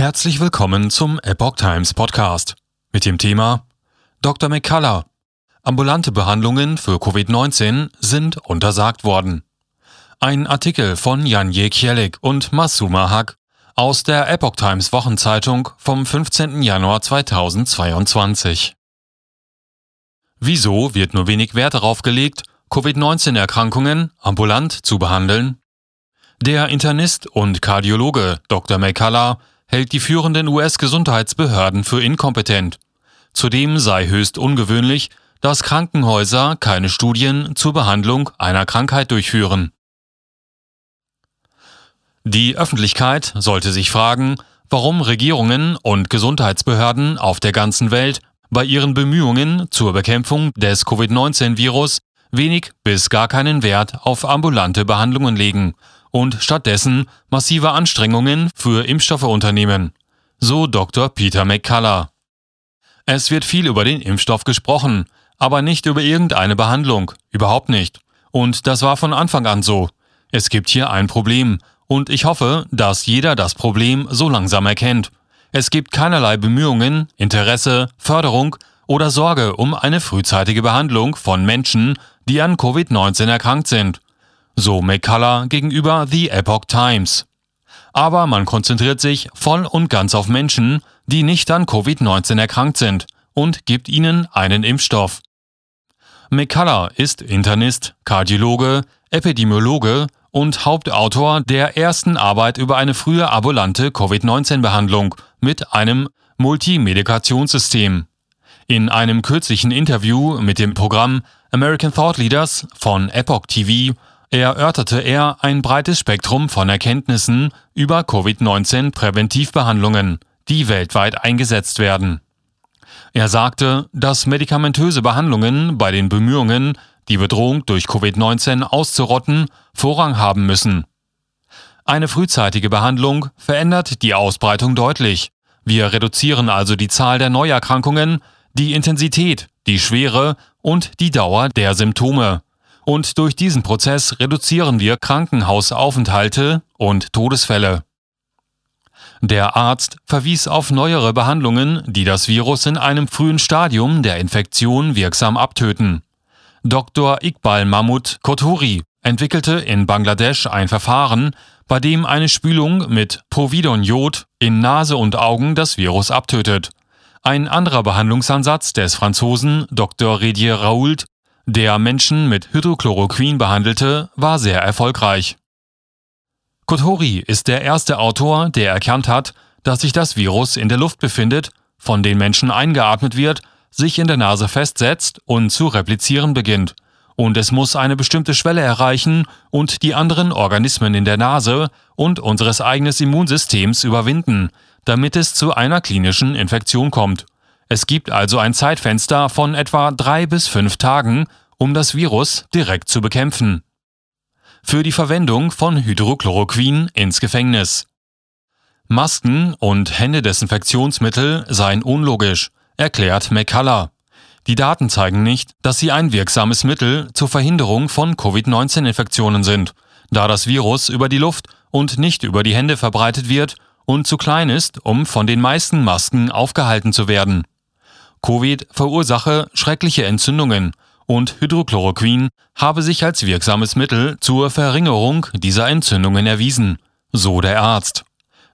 Herzlich willkommen zum Epoch Times Podcast mit dem Thema Dr. McCullough. Ambulante Behandlungen für Covid-19 sind untersagt worden. Ein Artikel von Janje Kielik und Masuma Haq aus der Epoch Times Wochenzeitung vom 15. Januar 2022. Wieso wird nur wenig Wert darauf gelegt, Covid-19-Erkrankungen ambulant zu behandeln? Der Internist und Kardiologe Dr. McCullough hält die führenden US-Gesundheitsbehörden für inkompetent. Zudem sei höchst ungewöhnlich, dass Krankenhäuser keine Studien zur Behandlung einer Krankheit durchführen. Die Öffentlichkeit sollte sich fragen, warum Regierungen und Gesundheitsbehörden auf der ganzen Welt bei ihren Bemühungen zur Bekämpfung des Covid-19-Virus wenig bis gar keinen Wert auf ambulante Behandlungen legen und stattdessen massive Anstrengungen für Impfstoffe unternehmen. So Dr. Peter McCullough. Es wird viel über den Impfstoff gesprochen, aber nicht über irgendeine Behandlung, überhaupt nicht. Und das war von Anfang an so. Es gibt hier ein Problem, und ich hoffe, dass jeder das Problem so langsam erkennt. Es gibt keinerlei Bemühungen, Interesse, Förderung oder Sorge um eine frühzeitige Behandlung von Menschen, die an Covid-19 erkrankt sind so McCullough gegenüber The Epoch Times. Aber man konzentriert sich voll und ganz auf Menschen, die nicht an Covid-19 erkrankt sind und gibt ihnen einen Impfstoff. McCullough ist Internist, Kardiologe, Epidemiologe und Hauptautor der ersten Arbeit über eine frühe ambulante Covid-19-Behandlung mit einem Multimedikationssystem. In einem kürzlichen Interview mit dem Programm American Thought Leaders von Epoch TV erörterte er ein breites Spektrum von Erkenntnissen über Covid-19-Präventivbehandlungen, die weltweit eingesetzt werden. Er sagte, dass medikamentöse Behandlungen bei den Bemühungen, die Bedrohung durch Covid-19 auszurotten, Vorrang haben müssen. Eine frühzeitige Behandlung verändert die Ausbreitung deutlich. Wir reduzieren also die Zahl der Neuerkrankungen, die Intensität, die Schwere und die Dauer der Symptome und durch diesen Prozess reduzieren wir Krankenhausaufenthalte und Todesfälle. Der Arzt verwies auf neuere Behandlungen, die das Virus in einem frühen Stadium der Infektion wirksam abtöten. Dr. Iqbal Mahmoud Kothuri entwickelte in Bangladesch ein Verfahren, bei dem eine Spülung mit Povidoniod in Nase und Augen das Virus abtötet. Ein anderer Behandlungsansatz des Franzosen Dr. Redier Raoult der Menschen mit Hydrochloroquin behandelte, war sehr erfolgreich. Kothori ist der erste Autor, der erkannt hat, dass sich das Virus in der Luft befindet, von den Menschen eingeatmet wird, sich in der Nase festsetzt und zu replizieren beginnt. Und es muss eine bestimmte Schwelle erreichen und die anderen Organismen in der Nase und unseres eigenen Immunsystems überwinden, damit es zu einer klinischen Infektion kommt. Es gibt also ein Zeitfenster von etwa drei bis fünf Tagen, um das Virus direkt zu bekämpfen. Für die Verwendung von Hydrochloroquin ins Gefängnis. Masken und Händedesinfektionsmittel seien unlogisch, erklärt McCullough. Die Daten zeigen nicht, dass sie ein wirksames Mittel zur Verhinderung von Covid-19-Infektionen sind, da das Virus über die Luft und nicht über die Hände verbreitet wird und zu klein ist, um von den meisten Masken aufgehalten zu werden. Covid verursache schreckliche Entzündungen und Hydrochloroquin habe sich als wirksames Mittel zur Verringerung dieser Entzündungen erwiesen, so der Arzt.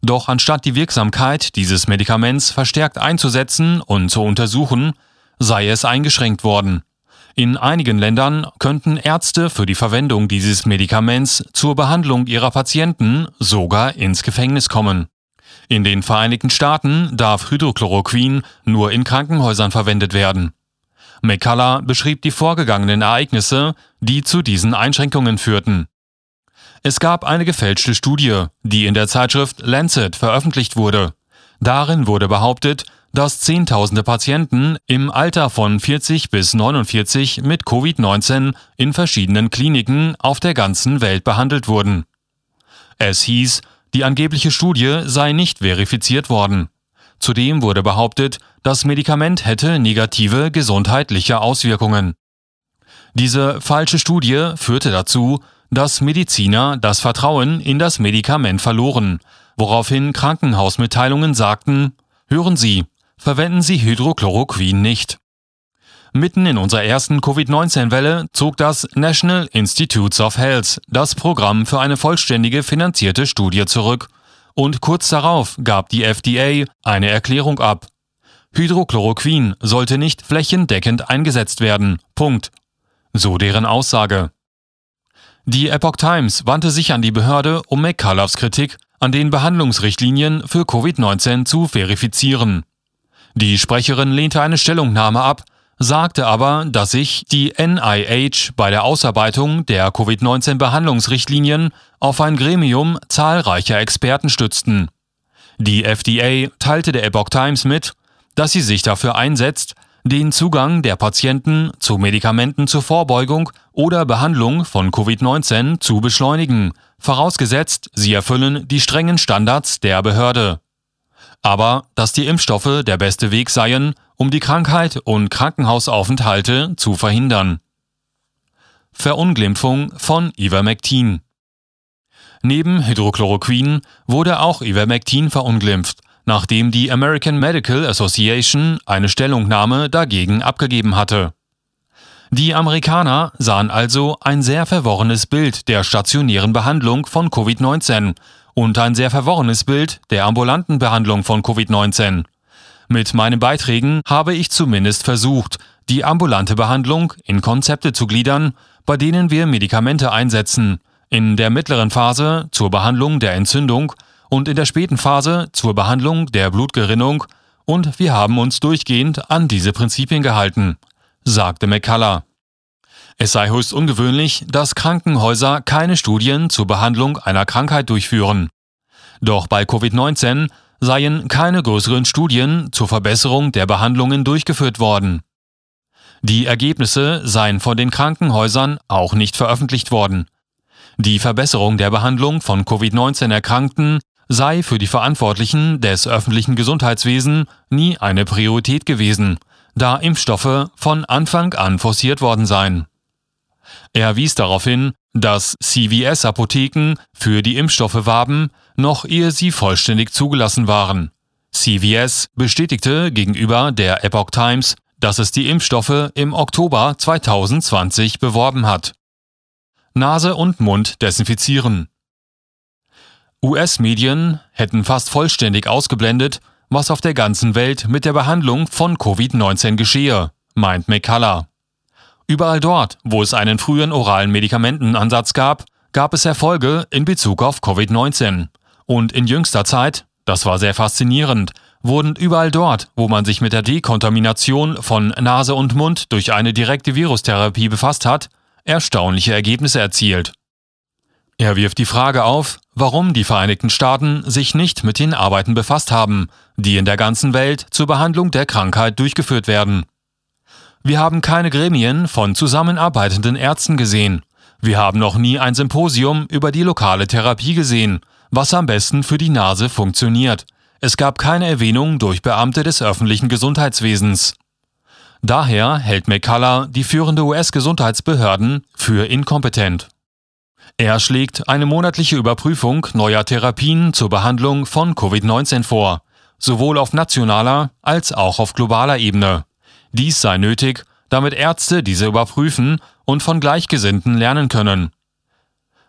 Doch anstatt die Wirksamkeit dieses Medikaments verstärkt einzusetzen und zu untersuchen, sei es eingeschränkt worden. In einigen Ländern könnten Ärzte für die Verwendung dieses Medikaments zur Behandlung ihrer Patienten sogar ins Gefängnis kommen. In den Vereinigten Staaten darf Hydrochloroquin nur in Krankenhäusern verwendet werden. McCullough beschrieb die vorgegangenen Ereignisse, die zu diesen Einschränkungen führten. Es gab eine gefälschte Studie, die in der Zeitschrift Lancet veröffentlicht wurde. Darin wurde behauptet, dass Zehntausende Patienten im Alter von 40 bis 49 mit Covid-19 in verschiedenen Kliniken auf der ganzen Welt behandelt wurden. Es hieß, die angebliche Studie sei nicht verifiziert worden. Zudem wurde behauptet, das Medikament hätte negative gesundheitliche Auswirkungen. Diese falsche Studie führte dazu, dass Mediziner das Vertrauen in das Medikament verloren, woraufhin Krankenhausmitteilungen sagten, hören Sie, verwenden Sie Hydrochloroquin nicht. Mitten in unserer ersten Covid-19-Welle zog das National Institutes of Health das Programm für eine vollständige finanzierte Studie zurück und kurz darauf gab die FDA eine Erklärung ab. Hydrochloroquin sollte nicht flächendeckend eingesetzt werden. Punkt. So deren Aussage. Die Epoch Times wandte sich an die Behörde, um McCulloughs Kritik an den Behandlungsrichtlinien für Covid-19 zu verifizieren. Die Sprecherin lehnte eine Stellungnahme ab, sagte aber, dass sich die NIH bei der Ausarbeitung der Covid-19-Behandlungsrichtlinien auf ein Gremium zahlreicher Experten stützten. Die FDA teilte der Epoch Times mit, dass sie sich dafür einsetzt, den Zugang der Patienten zu Medikamenten zur Vorbeugung oder Behandlung von Covid-19 zu beschleunigen, vorausgesetzt, sie erfüllen die strengen Standards der Behörde. Aber dass die Impfstoffe der beste Weg seien, um die Krankheit und Krankenhausaufenthalte zu verhindern. Verunglimpfung von Ivermectin. Neben Hydrochloroquin wurde auch Ivermectin verunglimpft, nachdem die American Medical Association eine Stellungnahme dagegen abgegeben hatte. Die Amerikaner sahen also ein sehr verworrenes Bild der stationären Behandlung von Covid-19 und ein sehr verworrenes Bild der ambulanten Behandlung von Covid-19. Mit meinen Beiträgen habe ich zumindest versucht, die ambulante Behandlung in Konzepte zu gliedern, bei denen wir Medikamente einsetzen, in der mittleren Phase zur Behandlung der Entzündung und in der späten Phase zur Behandlung der Blutgerinnung, und wir haben uns durchgehend an diese Prinzipien gehalten, sagte McCullough. Es sei höchst ungewöhnlich, dass Krankenhäuser keine Studien zur Behandlung einer Krankheit durchführen. Doch bei Covid-19 seien keine größeren Studien zur Verbesserung der Behandlungen durchgeführt worden. Die Ergebnisse seien von den Krankenhäusern auch nicht veröffentlicht worden. Die Verbesserung der Behandlung von Covid-19-Erkrankten sei für die Verantwortlichen des öffentlichen Gesundheitswesens nie eine Priorität gewesen, da Impfstoffe von Anfang an forciert worden seien. Er wies darauf hin, dass CVS-Apotheken für die Impfstoffe warben, noch ehe sie vollständig zugelassen waren. CVS bestätigte gegenüber der Epoch Times, dass es die Impfstoffe im Oktober 2020 beworben hat. Nase und Mund desinfizieren. US-Medien hätten fast vollständig ausgeblendet, was auf der ganzen Welt mit der Behandlung von Covid-19 geschehe, meint McCullough. Überall dort, wo es einen frühen oralen Medikamentenansatz gab, gab es Erfolge in Bezug auf Covid-19. Und in jüngster Zeit, das war sehr faszinierend, wurden überall dort, wo man sich mit der Dekontamination von Nase und Mund durch eine direkte Virustherapie befasst hat, erstaunliche Ergebnisse erzielt. Er wirft die Frage auf, warum die Vereinigten Staaten sich nicht mit den Arbeiten befasst haben, die in der ganzen Welt zur Behandlung der Krankheit durchgeführt werden. Wir haben keine Gremien von zusammenarbeitenden Ärzten gesehen. Wir haben noch nie ein Symposium über die lokale Therapie gesehen, was am besten für die Nase funktioniert. Es gab keine Erwähnung durch Beamte des öffentlichen Gesundheitswesens. Daher hält McCullough die führende US-Gesundheitsbehörden für inkompetent. Er schlägt eine monatliche Überprüfung neuer Therapien zur Behandlung von Covid-19 vor, sowohl auf nationaler als auch auf globaler Ebene. Dies sei nötig, damit Ärzte diese überprüfen und von Gleichgesinnten lernen können.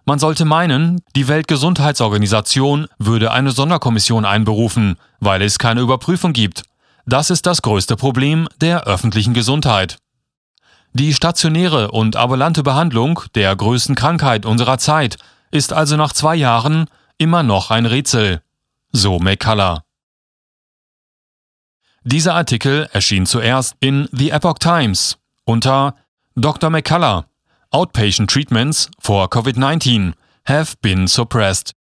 Man sollte meinen, die Weltgesundheitsorganisation würde eine Sonderkommission einberufen, weil es keine Überprüfung gibt. Das ist das größte Problem der öffentlichen Gesundheit. Die stationäre und ambulante Behandlung der größten Krankheit unserer Zeit ist also nach zwei Jahren immer noch ein Rätsel. So McCullough. Dieser Artikel erschien zuerst in The Epoch Times unter Dr. McCullough. Outpatient treatments for COVID-19 have been suppressed.